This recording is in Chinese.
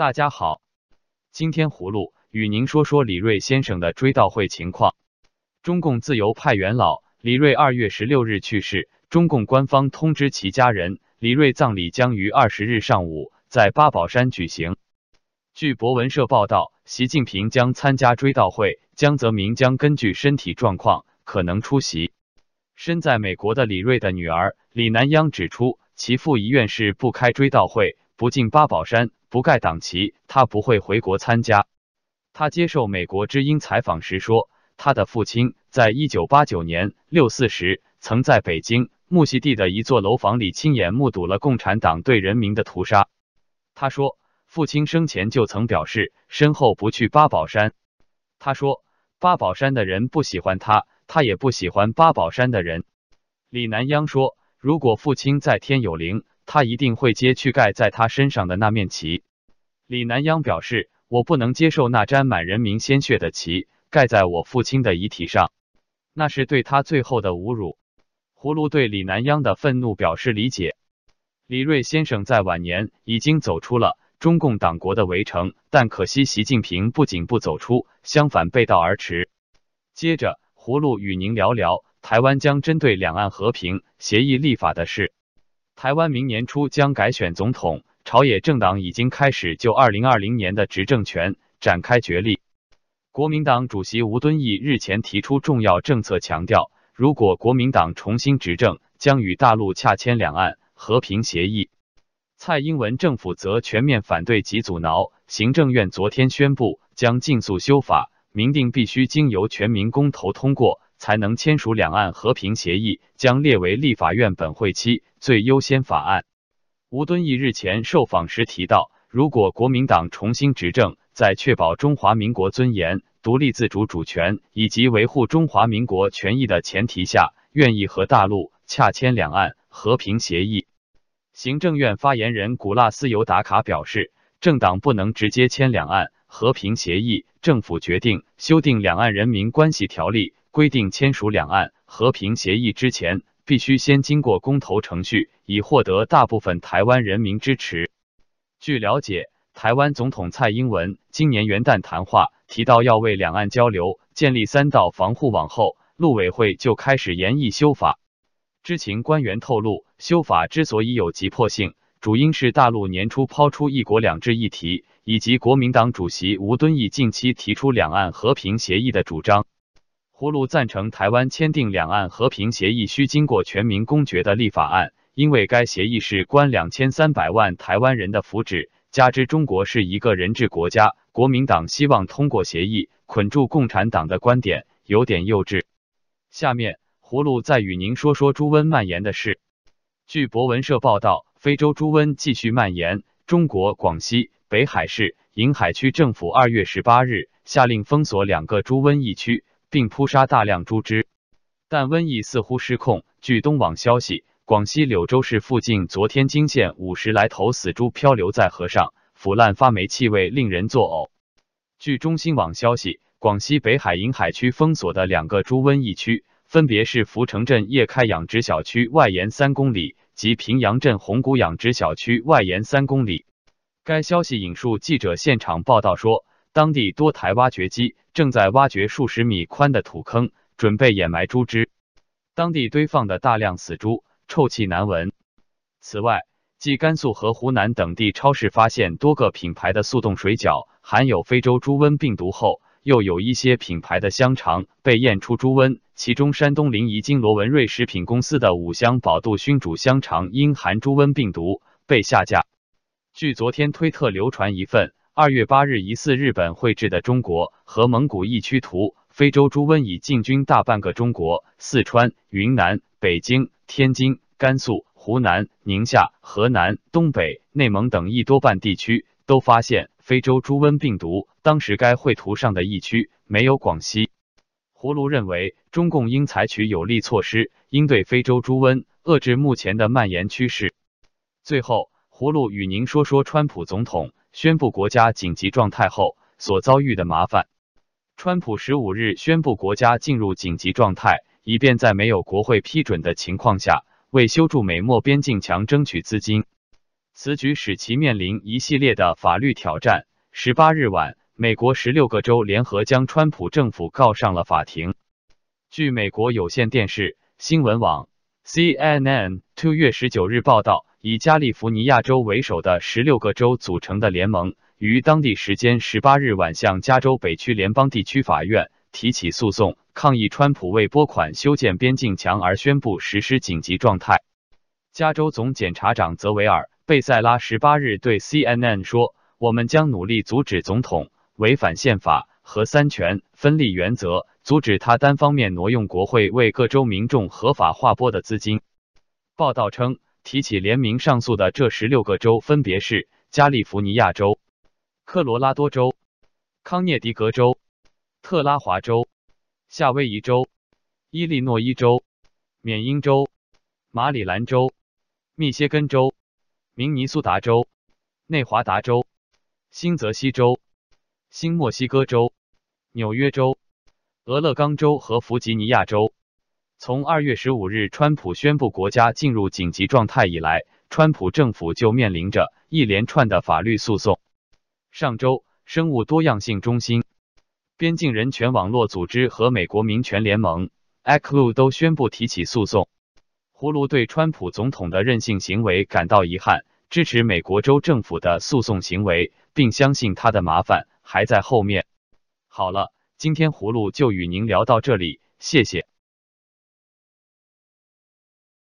大家好，今天葫芦与您说说李瑞先生的追悼会情况。中共自由派元老李瑞二月十六日去世，中共官方通知其家人，李瑞葬礼将于二十日上午在八宝山举行。据博文社报道，习近平将参加追悼会，江泽民将根据身体状况可能出席。身在美国的李瑞的女儿李南央指出，其父遗愿是不开追悼会，不进八宝山，不盖党旗，他不会回国参加。他接受美国之音采访时说，他的父亲在一九八九年六四时，曾在北京木樨地的一座楼房里亲眼目睹了共产党对人民的屠杀。他说，父亲生前就曾表示，身后不去八宝山。他说，八宝山的人不喜欢他。他也不喜欢八宝山的人。李南央说：“如果父亲在天有灵，他一定会揭去盖在他身上的那面旗。”李南央表示：“我不能接受那沾满人民鲜血的旗盖在我父亲的遗体上，那是对他最后的侮辱。”葫芦对李南央的愤怒表示理解。李瑞先生在晚年已经走出了中共党国的围城，但可惜习近平不仅不走出，相反背道而驰。接着。葫芦与您聊聊台湾将针对两岸和平协议立法的事。台湾明年初将改选总统，朝野政党已经开始就二零二零年的执政权展开角力。国民党主席吴敦义日前提出重要政策，强调如果国民党重新执政，将与大陆洽签两岸和平协议。蔡英文政府则全面反对及阻挠。行政院昨天宣布将尽速修法。明定必须经由全民公投通过，才能签署两岸和平协议，将列为立法院本会期最优先法案。吴敦义日前受访时提到，如果国民党重新执政，在确保中华民国尊严、独立自主主权以及维护中华民国权益的前提下，愿意和大陆洽签两岸和平协议。行政院发言人古纳斯尤达卡表示，政党不能直接签两岸。和平协议，政府决定修订《两岸人民关系条例》，规定签署两岸和平协议之前，必须先经过公投程序，以获得大部分台湾人民支持。据了解，台湾总统蔡英文今年元旦谈话提到要为两岸交流建立三道防护网后，陆委会就开始研议修法。知情官员透露，修法之所以有急迫性，主因是大陆年初抛出“一国两制”议题。以及国民党主席吴敦义近期提出两岸和平协议的主张，葫芦赞成台湾签订两岸和平协议需经过全民公决的立法案，因为该协议是关两千三百万台湾人的福祉，加之中国是一个人治国家，国民党希望通过协议捆住共产党的观点有点幼稚。下面葫芦再与您说说猪瘟蔓延的事。据博文社报道，非洲猪瘟继续蔓延，中国广西。北海市银海区政府二月十八日下令封锁两个猪瘟疫区，并扑杀大量猪只，但瘟疫似乎失控。据东网消息，广西柳州市附近昨天惊现五十来头死猪漂流在河上，腐烂发霉气味令人作呕。据中新网消息，广西北海银海区封锁的两个猪瘟疫区，分别是福城镇叶开养殖小区外沿三公里及平阳镇红谷养殖小区外沿三公里。该消息引述记者现场报道说，当地多台挖掘机正在挖掘数十米宽的土坑，准备掩埋猪只。当地堆放的大量死猪，臭气难闻。此外，继甘肃和湖南等地超市发现多个品牌的速冻水饺含有非洲猪瘟病毒后，又有一些品牌的香肠被验出猪瘟。其中，山东临沂金罗文瑞食品公司的五香宝度熏煮香肠因含猪瘟病毒被下架。据昨天推特流传一份二月八日疑似日本绘制的中国和蒙古疫区图，非洲猪瘟已进军大半个中国，四川、云南、北京、天津、甘肃、湖南、宁夏、河南、东北、内蒙等一多半地区都发现非洲猪瘟病毒。当时该绘图上的疫区没有广西。葫芦认为，中共应采取有力措施，应对非洲猪瘟，遏制目前的蔓延趋势。最后。葫芦与您说说，川普总统宣布国家紧急状态后所遭遇的麻烦。川普十五日宣布国家进入紧急状态，以便在没有国会批准的情况下，为修筑美墨边境墙争取资金。此举使其面临一系列的法律挑战。十八日晚，美国十六个州联合将川普政府告上了法庭。据美国有线电视新闻网 CNN 2月十九日报道，以加利福尼亚州为首的十六个州组成的联盟，于当地时间十八日晚向加州北区联邦地区法院提起诉讼，抗议川普为拨款修建边境墙而宣布实施紧急状态。加州总检察长泽维尔。贝塞拉十八日对 CNN 说：“我们将努力阻止总统违反宪法和三权分立原则，阻止他单方面挪用国会为各州民众合法划拨的资金。”报道称，提起联名上诉的这十六个州分别是加利福尼亚州、科罗拉多州、康涅狄格州、特拉华州、夏威夷州、伊利诺伊州、缅因州、马里兰州、密歇根州。明尼苏达州、内华达州、新泽西州、新墨西哥州、纽约州、俄勒冈州和弗吉尼亚州。从二月十五日川普宣布国家进入紧急状态以来，川普政府就面临着一连串的法律诉讼。上周，生物多样性中心、边境人权网络组织和美国民权联盟 （ACLU） 都宣布提起诉讼。葫芦对川普总统的任性行为感到遗憾，支持美国州政府的诉讼行为，并相信他的麻烦还在后面。好了，今天葫芦就与您聊到这里，谢谢。